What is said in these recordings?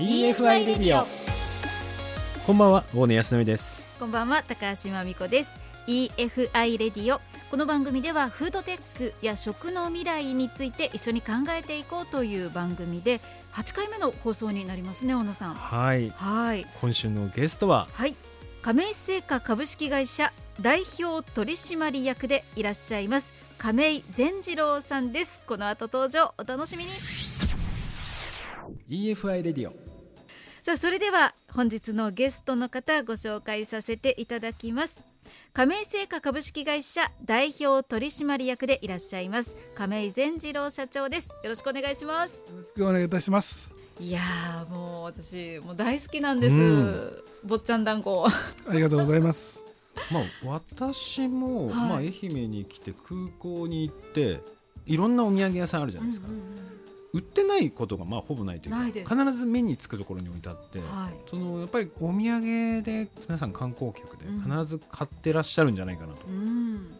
EFI レディオこんばんは大根康則です。こんばんは高橋真美子です。EFI レディオこの番組ではフードテックや食の未来について一緒に考えていこうという番組で8回目の放送になりますね小野さん。はい。はい。今週のゲストは？はい。亀井製菓株式会社代表取締役でいらっしゃいます亀井善次郎さんです。この後登場お楽しみに。EFI レディオさあそれでは本日のゲストの方ご紹介させていただきます。亀井製菓株式会社代表取締役でいらっしゃいます亀井善次郎社長です。よろしくお願いします。よろしくお願いいたします。いやーもう私もう大好きなんです、うん。坊ちゃん団子。ありがとうございます。まあ私も、はい。まあ愛媛に来て空港に行っていろんなお土産屋さんあるじゃないですか、売ってないことがまあほぼないというか必ず目につくところに置いてあって、はい。そのやっぱりお土産で皆さん観光客でうん。必ず買ってらっしゃるんじゃないかなと、うん。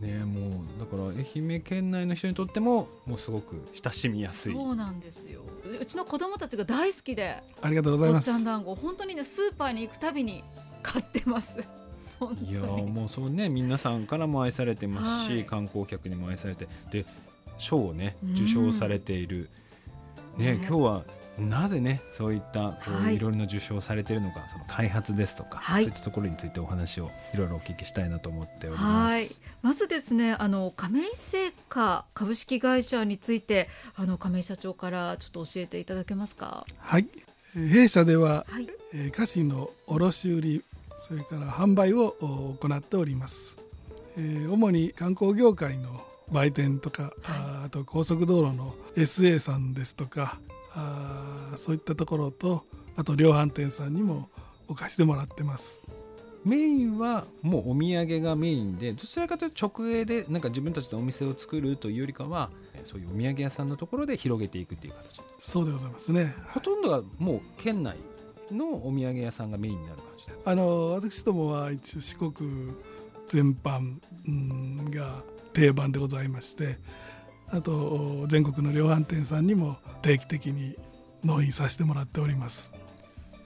ねもうだから愛媛県内の人にとってももうすごく親しみやすい。そうなんですよ。うちの子供たちが大好きでありがとうござい坊ます。ちゃん団子本当にねスーパーに行くたびに買ってます。いやもうそうね皆さんからも愛されてますし、はい。観光客にも愛されて。で賞をねうん。受賞されている、ねね。今日はなぜねそういったこう、はい。い、ろいろな受賞されているのかその開発ですとか、はい。そういったところについてお話をいろいろお聞きしたいなと思っております。はい。まずですねあの亀井製菓株式会社についてあの亀井社長からちょっと教えていただけますか？はい。えー弊社では、はい。えー菓子の卸売それから販売をお行っております。えー主に観光業界の売店とか、あーあと高速道路の SA さんですとかあーそういったところとあと量販店さんにも置かしてもらってます。メインはもうお土産がメインでどちらかというと直営でなんか自分たちでお店を作るというよりかはえーそういうお土産屋さんのところで広げていくっていう形そうでございますね。ほとんどがもう県内のお土産屋さんがメインになる感じであの私どもは一応四国全般うんが定番でございましてあと全国の量販店さんにも定期的に納品させてもらっております。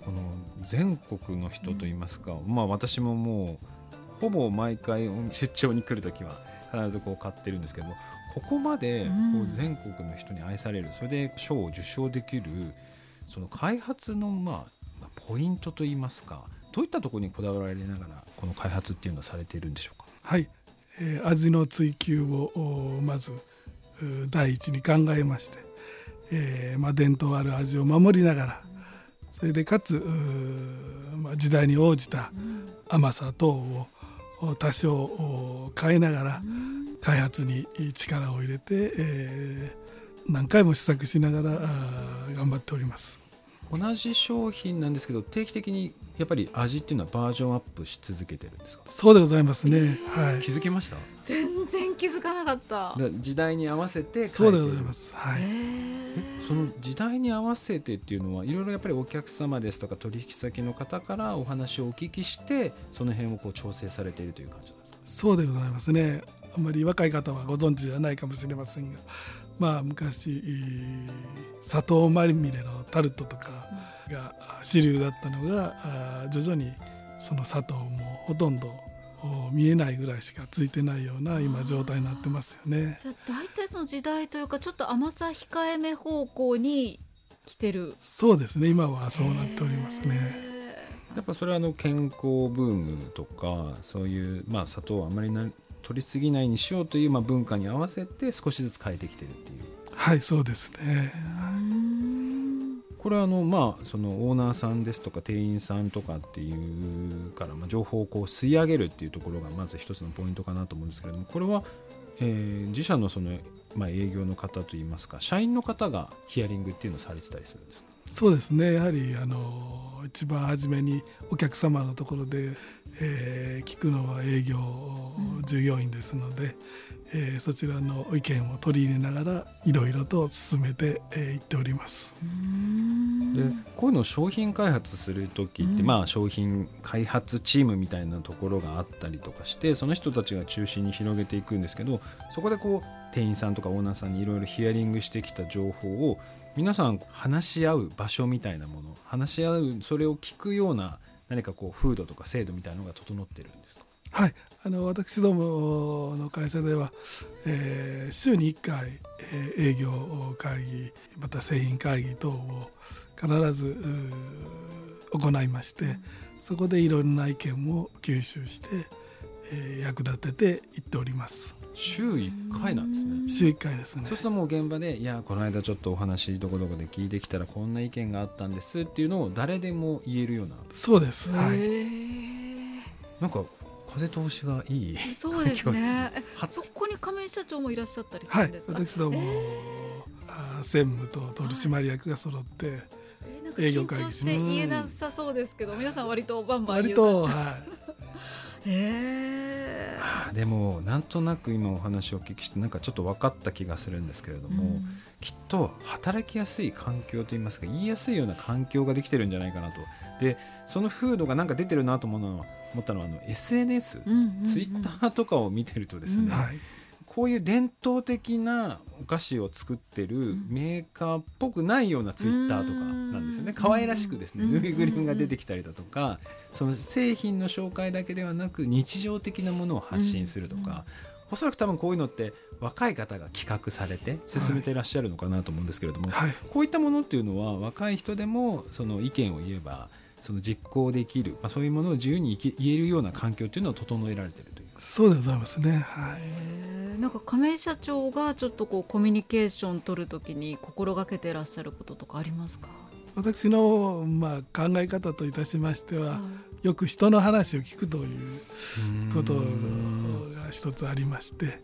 この全国の人といいますか、まあ私ももうほぼ毎回出張に来るときは必ずこう買ってるんですけどもここまでこう全国の人に愛されるそれで賞を受賞できるその開発のまあまあポイントといいますかどういったところにこだわられながらこの開発っていうのをされているんでしょうか？はい、えー味の追求をおまずう第一に考えまして、えーまあ、伝統ある味を守りながらそれでかつまあ、時代に応じた甘さ等をお多少お変えながら開発に力を入れて、えー何回も試作しながら頑張っております。同じ商品なんですけど定期的にやっぱり味っていうのはバージョンアップし続けてるんですか？そうでございますね、はい。気づきました？全然気づかなかった。だ時代に合わせてそうでございます。はい。その時代に合わせてっていうのはいろいろやっぱりお客様ですとか取引先の方からお話をお聞きしてその辺をこう調整されているという感じなんですか？そうでございますね。あんまり若い方はご存知ではないかもしれませんがまあ昔えー砂糖まみれのタルトとかが主流だったのが徐々にその砂糖もほとんどお見えないぐらいしかついてないような今状態になってますよね。じゃあ大体その時代というかちょっと甘さ控えめ方向に来てる。そうですね。今はそうなっておりますね。へやっぱそれはあの健康ブームとかそういうまあ砂糖をあまりな取りすぎないにしようというまあ文化に合わせて少しずつ変えてきてるっていう。はいそうですねこれはあのまあそのオーナーさんですとか店員さんとかっていうからまあ情報をこう吸い上げるっていうところがまず一つのポイントかなと思うんですけれどもこれは、えー自社のそのまあ営業の方といいますか社員の方がヒアリングっていうのをされてたりするんですか？そうですね。やはりあの一番初めにお客様のところで、えー聞くのは営業従業員ですので、えー、そちらの意見を取り入れながらいろいろと進めてい、えー、っております。でこういうのを商品開発する時って、まあ、商品開発チームみたいなところがあったりとかしてその人たちが中心に広げていくんですけどそこでこう店員さんとかオーナーさんにいろいろヒアリングしてきた情報を皆さん話し合う場所みたいなもの話し合うそれを聞くような何かこう風土とか制度みたいなのが整ってるはい。あの私どもの会社では、えー、週に1回、えー、営業会議また製品会議等を必ず行いましてそこでいろんな意見を吸収して、えー、役立てていっております。週1回なんですね。週1回ですね。そうするともう現場でいやこの間ちょっとお話どこどこで聞いてきたらこんな意見があったんですっていうのを誰でも言えるような。そうです。はい。なんか風通しがいいそうですね。そこに亀井社長もいらっしゃったりはい、私ども、えー、専務と取締役が揃って、はい。営業会議します。言えなさそうですけど皆さん割とバンバン割とはい。えー、でもなんとなく今お話をお聞きしてなんかちょっと分かった気がするんですけれども、うん、きっと働きやすい環境といいますか言いやすいような環境ができてるんじゃないかなと。でその風土がなんか出てるなと思うのは思ったのはあの SNS、うんうんうん、ツイッターとかを見てるとですね、うん。はいこういう伝統的なお菓子を作ってるメーカーっぽくないようなツイッターとかなんですよね。可愛らしくですね。ぬいぐるみが出てきたりだとかその製品の紹介だけではなく日常的なものを発信するとか。おそらく多分こういうのって若い方が企画されて進めていらっしゃるのかなと思うんですけれども、はい、こういったものっていうのは若い人でもその意見を言えばその実行できる、まあ、そういうものを自由に言えるような環境っていうのを整えられているという。そうでございますね。はいなんか亀井社長がちょっとこうコミュニケーション取るときに心がけていらっしゃることとかありますか？私の、まあ、考え方といたしましては、はい、よく人の話を聞くということが一つありまして、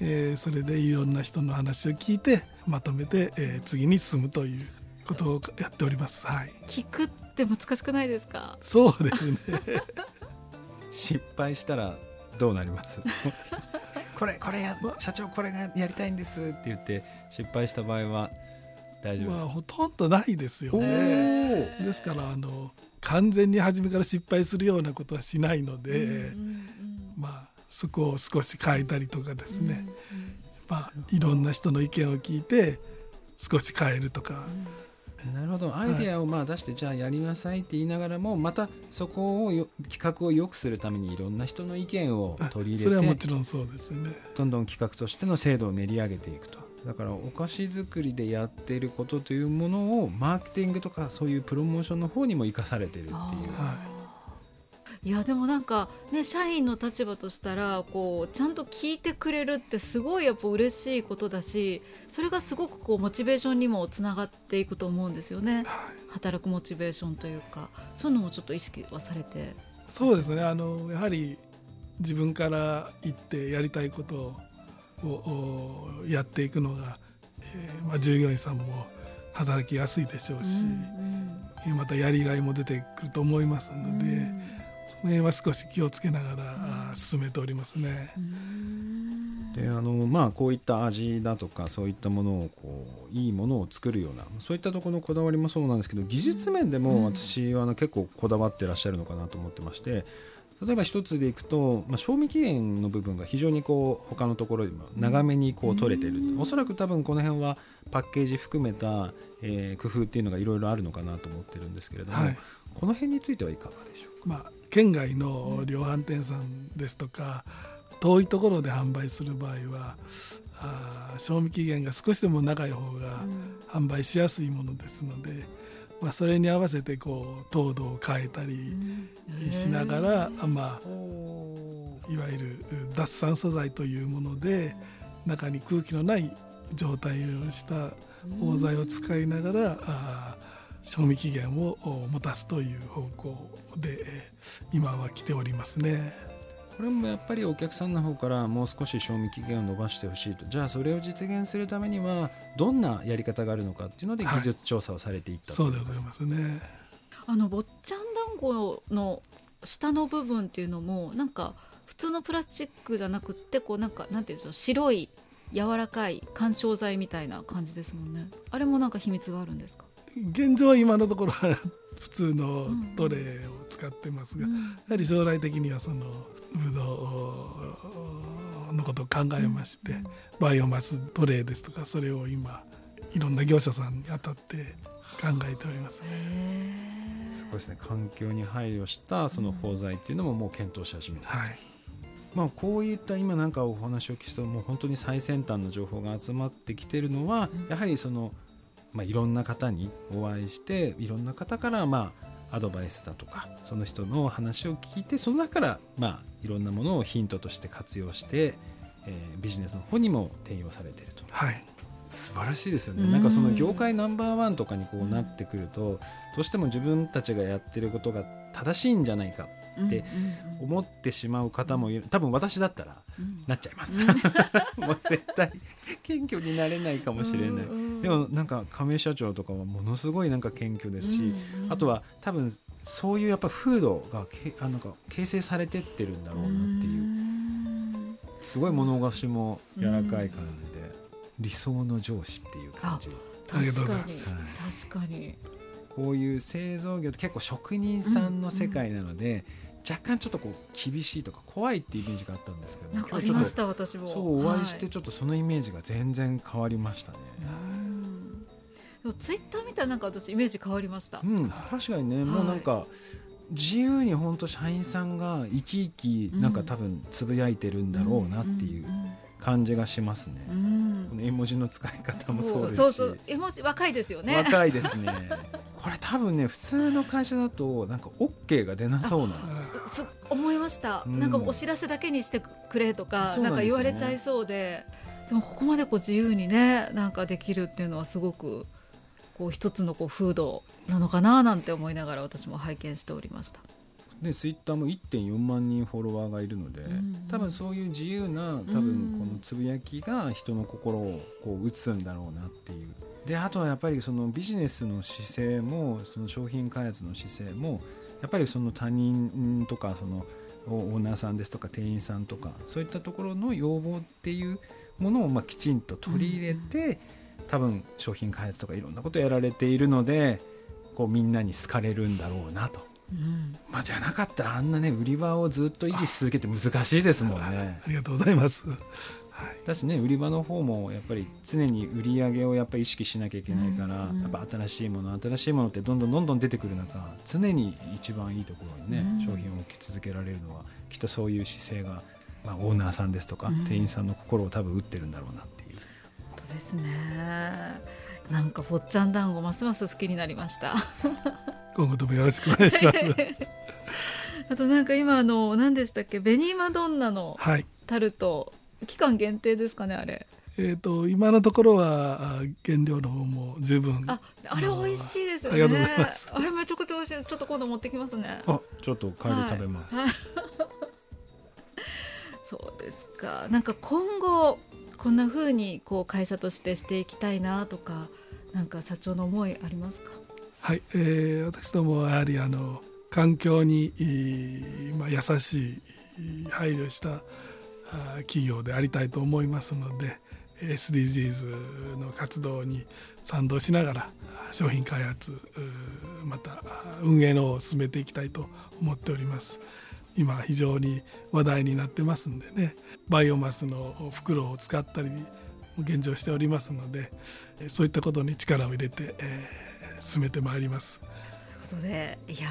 えー、それでいろんな人の話を聞いてまとめて、えー、次に進むということをやっております。はい、聞くって難しくないですか？そうですね。失敗したらどうなります？これこれや社長これがやりたいんです。って言って失敗した場合は大丈夫です。か、まあ、ほとんどないですよね。ですからあの完全に初めから失敗するようなことはしないので、うんうんうん、まあそこを少し変えたりとかですね、うんうん、まあいろんな人の意見を聞いて少し変えるとか、うんなるほど。アイデアをまあ出して、じゃあやりなさいって言いながらもまたそこを企画を良くするためにいろんな人の意見を取り入れてそれはもちろんそうですね。どんどん企画としての制度を練り上げていくと。だからお菓子作りでやっていることというものをマーケティングとかそういうプロモーションの方にも生かされているっていう。はいいやでもなんかね社員の立場としたらこうちゃんと聞いてくれるってすごいやっぱ嬉しいことだしそれがすごくこうモチベーションにもつながっていくと思うんですよね、はい、働くモチベーションというかそういうのもちょっと意識はされて。そうですね。あのやはり自分から言ってやりたいことをやっていくのが、えーまあ、従業員さんも働きやすいでしょうし、うんうん、またやりがいも出てくると思いますので。うんその辺は少し気をつけながら進めておりますね。であのまあ、こういった味だとかそういったものをこういいものを作るようなそういったところのこだわりもそうなんですけど技術面でも私はあの結構こだわってらっしゃるのかなと思ってまして例えば一つでいくと、まあ、賞味期限の部分が非常にこう他のところよりも長めにこう取れてる、うん、おそらく多分この辺はパッケージ含めた、えー、工夫っていうのがいろいろあるのかなと思ってるんですけれども、はい、この辺についてはいかがでしょうか？まあ県外の量販店さんですとか遠いところで販売する場合はあ賞味期限が少しでも長い方が販売しやすいものですので、まあ、それに合わせてこう糖度を変えたりしながら、まあ、いわゆる脱酸素剤というもので中に空気のない状態をした包材を使いながらあ賞味期限を持たすという方向で今は来ておりますね。これもやっぱりお客さんの方からもう少し賞味期限を延ばしてほしいと。じゃあそれを実現するためにはどんなやり方があるのかっていうので技術調査をされていった、はい、そうでございますね。あの坊ちゃん団子の下の部分っていうのもなんか普通のプラスチックじゃなくってこうなんかなんていうんでしょう白い柔らかい緩衝材みたいな感じですもんね。あれもなんか秘密があるんですか？現状は今のところは普通のトレーを使ってますが、うん。やはり将来的にはそのブドウのことを考えまして、バイオマストレーですとかそれを今いろんな業者さんに当たって考えております。へー。すごいですね。環境に配慮したその包材っていうのももう検討し始めて、はい、まあ、こういった今なんかお話を聞くともう本当に最先端の情報が集まってきてるのは、やはりその、まあ、いろんな方にお会いしていろんな方からまあアドバイスだとかその人の話を聞いてその中からまあいろんなものをヒントとして活用して、えービジネスの方にも転用されていると。はい、素晴らしいですよね、うんなんかその業界ナンバーワンとかにこうなってくるとどうしても自分たちがやってることが正しいんじゃないかって思ってしまう方もいる。多分私だったらなっちゃいます、もう絶対謙虚になれないかもしれない、でもなんか亀井社長とかはものすごいなんか謙虚ですし、あとは多分そういうやっぱ風土がけあなんか形成されてってるんだろうなっていう。すごい物腰も柔らかい感じで、理想の上司っていう感じ。ありがとう確かにございます。確かに。こういう製造業って結構職人さんの世界なので、若干ちょっとこう厳しいとか怖いっていうイメージがあったんですけどなん。かあ今日ちょっとりました私も。そうお会いしてはちょっとそのイメージが全然変わりましたね。うんでもツイッター見たらなんか私イメージ変わりました。うん、確かにね、もうなんか自由に本当社員さんが生き生きなんか多分つぶやいてるんだろうなっていう感じがしますね。うん。うんこの絵文字の使い方もそうですし。そうそう。絵文字若いですよね。若いですね。これ多分ね普通の会社だとなんか OK が出なそうな。す思いました、うん。なんかお知らせだけにしてくれとかな,、そうなんか言われちゃいそうで。でもここまでこう自由にねなんかできるっていうのはすごくこう一つのこう風土なのかななんて思いながら私も拝見しておりました。でツイッターも1.4万人フォロワーがいるので、うん多分そういう自由な多うん分このつぶやきが人の心をこう打つんだろうなっていう。であとはやっぱりそのビジネスの姿勢もその商品開発の姿勢もやっぱりその他人とかそのオオーナーさんですとか店員さんとかそういったところの要望っていうものをまあきちんと取り入れて、多分商品開発とかいろんなことやられているのでこうみんなに好かれるんだろうなと。うんまあ、じゃなかったらあんなね売り場をずっと維持し続けて難しいですもんね。ありがとうございます。はい、だしね売り場の方もやっぱり常に売り上げをやっぱり意識しなきゃいけないから、うんやっぱ新しいもの新しいものってどんどんどんどん出てくる中常に一番いいところにね、うん商品を置き続けられるのはきっとそういう姿勢が、まあ、オーナーさんですとか、うん店員さんの心を多分打ってるんだろうなっていう。ですね。なんか坊ちゃん団子ますます好きになりました。今後ともよろしくお願いします。あとなんか今あの何でしたっけ？紅マドンナのはい。タルト期間限定ですかねあれ。えっ、と今のところはあ原料の方も十分。ああれ美味しいですよね。ありがとうございます。あれめちゃくちゃ美味しい。ちょっと今度持ってきますね。あちょっと帰り食べます。はいはい。そうですか。なんか今後こんな風にこう会社としてしていきたいなとかなんか社長の思いありますか？はい、えー私どもはやはりあの環境に、えーまあ、優しい配慮したあ企業でありたいと思いますので SDGs の活動に賛同しながら商品開発また運営のを進めていきたいと思っております。今非常に話題になってますんでねバイオマスの袋を使ったり現状しておりますのでえーそういったことに力を入れて、えー進めてまいります。ということでいや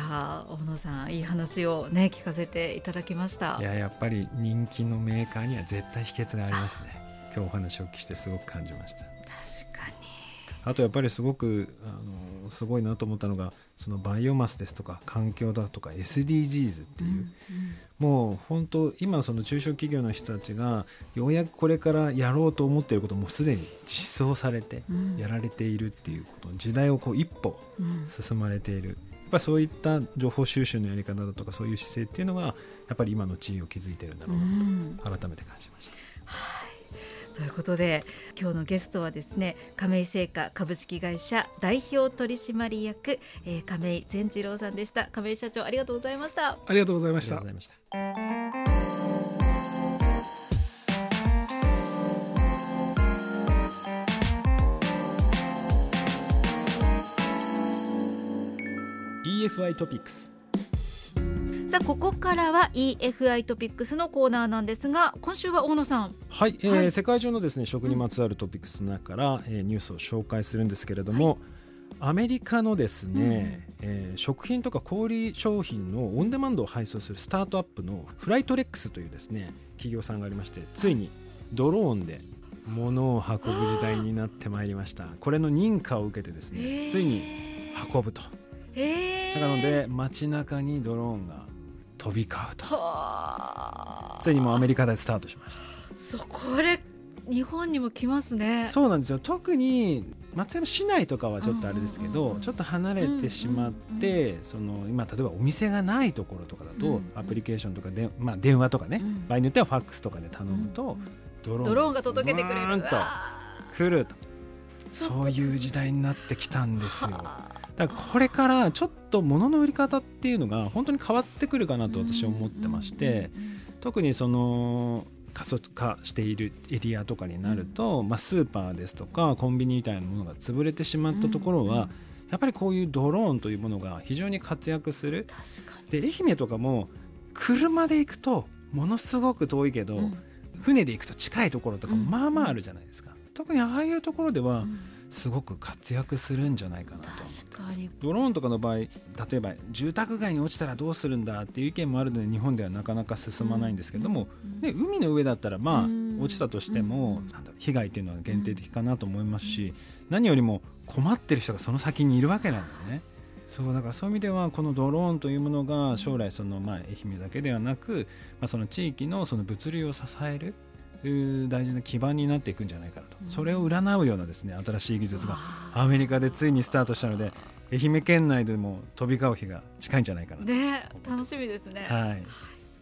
ー大野さんいい話をね聞かせていただきましたいややっぱり人気のメーカーには絶対秘訣がありますね。今日お話をお聞きしてすごく感じました。あとやっぱりすごくあのすごいなと思ったのがそのバイオマスですとか環境だとか SDGs っていう、もう本当今その中小企業の人たちがようやくこれからやろうと思っていることもすでに実装されてうん。やられているっていうこと時代をこう一歩うん。進まれている。やっぱりそういった情報収集のやり方だとかそういう姿勢っていうのがやっぱり今の地位を築いてるんだろうなうん。と改めて感じました。ということで今日のゲストはですね亀井製菓株式会社代表取締役、えー、亀井善次郎さんでした。亀井社長ありがとうございました。ありがとうございました。ございました。EFI トピックス。さあここからは EFI トピックスのコーナーなんですが今週は大野さん。はい、えーはい。世界中のですね食にまつわるトピックスの中から、えーニュースを紹介するんですけれども、アメリカのですね、えー食品とか小売商品のオンデマンドを配送するスタートアップのフライトレックスというですね企業さんがありましてついにドローンで物を運ぶ時代になってまいりました。これの認可を受けてですねついに運ぶと。へー。なので街中にドローンが飛び交うと。はあ。ついにもうアメリカでスタートしました。そうこれ日本にも来ますね。そうなんですよ。特に松山市内とかはちょっとあれですけど、ちょっと離れてしまって、その今例えばお店がないところとかだと、アプリケーションとかで、まあ、電話とかね、うん場合によってはファックスとかで頼むと、うんドローンドローンが届けてくれる。と来ると。そういう時代になってきたんですよだからこれからちょっと物の売り方っていうのが本当に変わってくるかなと私は思ってまして、特にその過疎化しているエリアとかになると、まあ、スーパーですとかコンビニみたいなものが潰れてしまったところは、やっぱりこういうドローンというものが非常に活躍する。確かで愛媛とかも車で行くとものすごく遠いけど、船で行くと近いところとかまあまああるじゃないですか、特にああいうところではうんすごく活躍するんじゃないかなと。ドローンとかの場合例えば住宅街に落ちたらどうするんだっていう意見もあるので日本ではなかなか進まないんですけれども、ね、海の上だったらまうんあ落ちたとしてもうんなんだろう被害っていうのは限定的かなと思いますし何よりも困ってる人がその先にいるわけなんだよね。そうだからそういう意味ではこのドローンというものが将来そのまあ愛媛だけではなく、まあ、その地域のその物流を支える大事な基盤になっていくんじゃないかなと、うん。それを占うようなですね新しい技術がわアメリカでついにスタートしたので愛媛県内でも飛び交う日が近いんじゃないかなと、ね楽しみですね、はい、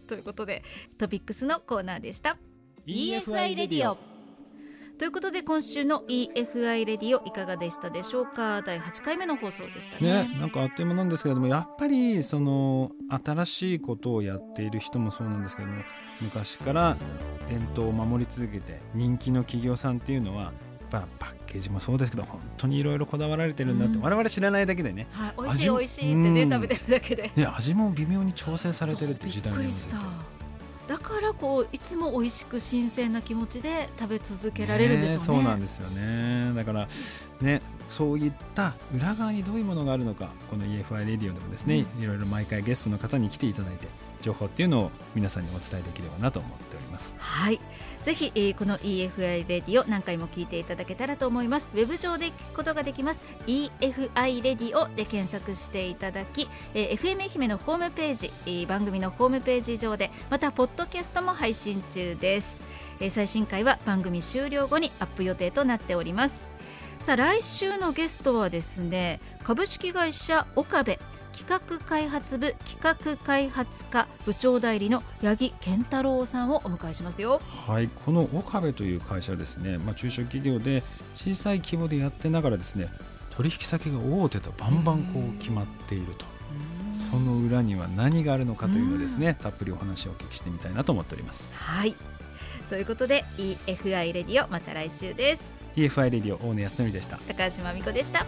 ということでトピックスのコーナーでした。EFI レディオということで今週の EFI レディオいかがでしたでしょうか？第8回目の放送でしたね。ね、なんかあっという間なんですけれどもやっぱりその新しいことをやっている人もそうなんですけども昔から伝統を守り続けて人気の企業さんっていうのはやっぱパッケージもそうですけど本当にいろいろこだわられてるんだって、うん。我々知らないだけでね。はい、美味しい美味しいってね、うん。食べてるだけで。ね味も微妙に調整されてるっていう時代なので。そうびっくりした。だからこういつも美味しく新鮮な気持ちで食べ続けられるんでしょうねそうなんですよね。だからねそういった裏側にどういうものがあるのかこの EFI レディオでもですね、いろいろ毎回ゲストの方に来ていただいて情報っていうのを皆さんにお伝えできればなと思っております。はい。ぜひ、えーこの EFI レディオ何回も聞いていただけたらと思います。ウェブ上で聞くことができます。EFI レディオで検索していただき、えー FM 愛媛のホームページ、えー番組のホームページ上でまたポッドキャストも配信中です、えー最新回は番組終了後にアップ予定となっておりますさあ来週のゲストはですね株式会社岡部企画開発部企画開発課部長代理の八木健太郎さんをお迎えしますよ。はいこの岡部という会社はですね、まあ、中小企業で小さい規模でやってながらですね取引先が大手とバンバンこう決まっていると。その裏には何があるのかというのをですねたっぷりお話をお聞きしてみたいなと思っております。はい。ということで EFI レディオまた来週です EFI レディオ大根康則でした。高橋真美子でした。